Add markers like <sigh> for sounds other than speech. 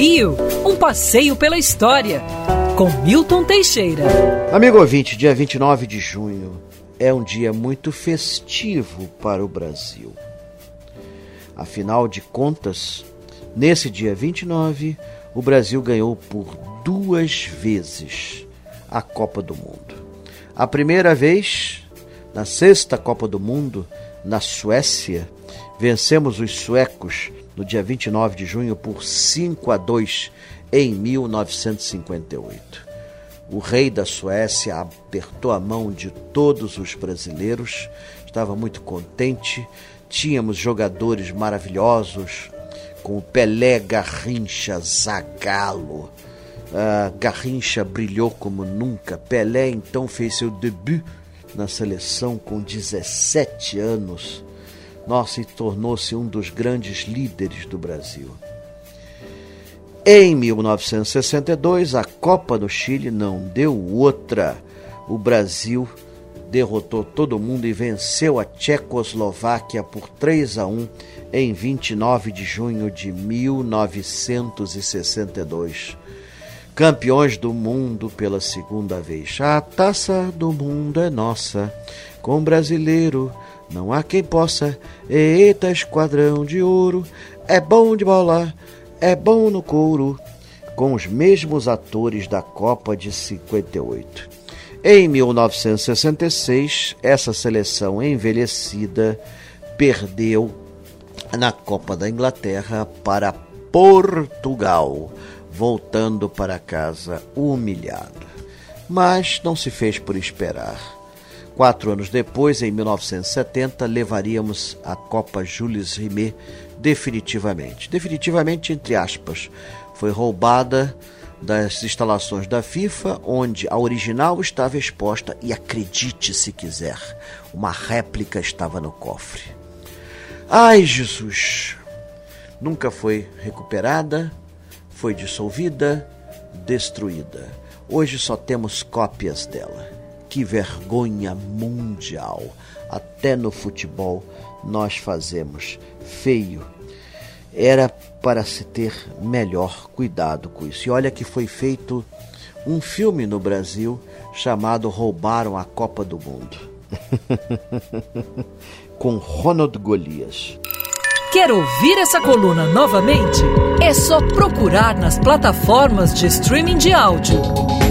Rio, um passeio pela história, com Milton Teixeira. Amigo ouvinte, dia 29 de junho é um dia muito festivo para o Brasil. Afinal de contas, nesse dia 29, o Brasil ganhou por duas vezes a Copa do Mundo. A primeira vez, na sexta Copa do Mundo, na Suécia, vencemos os suecos no dia 29 de junho por 5 a 2 em 1958. O rei da Suécia apertou a mão de todos os brasileiros, estava muito contente. Tínhamos jogadores maravilhosos, com Pelé, Garrincha, Zagallo. Uh, Garrincha brilhou como nunca. Pelé então fez seu debut na seleção com 17 anos nossa, e tornou-se um dos grandes líderes do Brasil. Em 1962, a Copa do Chile não deu outra. O Brasil derrotou todo mundo e venceu a Tchecoslováquia por 3 a 1 em 29 de junho de 1962. Campeões do mundo pela segunda vez. A taça do mundo é nossa, com brasileiro não há quem possa. Eita, esquadrão de ouro, é bom de bola, é bom no couro. Com os mesmos atores da Copa de 58. Em 1966, essa seleção envelhecida perdeu na Copa da Inglaterra para Portugal, voltando para casa humilhado. Mas não se fez por esperar Quatro anos depois, em 1970, levaríamos a Copa Jules Rimet definitivamente. Definitivamente, entre aspas. Foi roubada das instalações da FIFA, onde a original estava exposta e acredite se quiser, uma réplica estava no cofre. Ai, Jesus! Nunca foi recuperada, foi dissolvida, destruída. Hoje só temos cópias dela. Que vergonha mundial! Até no futebol nós fazemos feio. Era para se ter melhor cuidado com isso. E olha que foi feito um filme no Brasil chamado Roubaram a Copa do Mundo. <laughs> com Ronald Golias. Quer ouvir essa coluna novamente? É só procurar nas plataformas de streaming de áudio.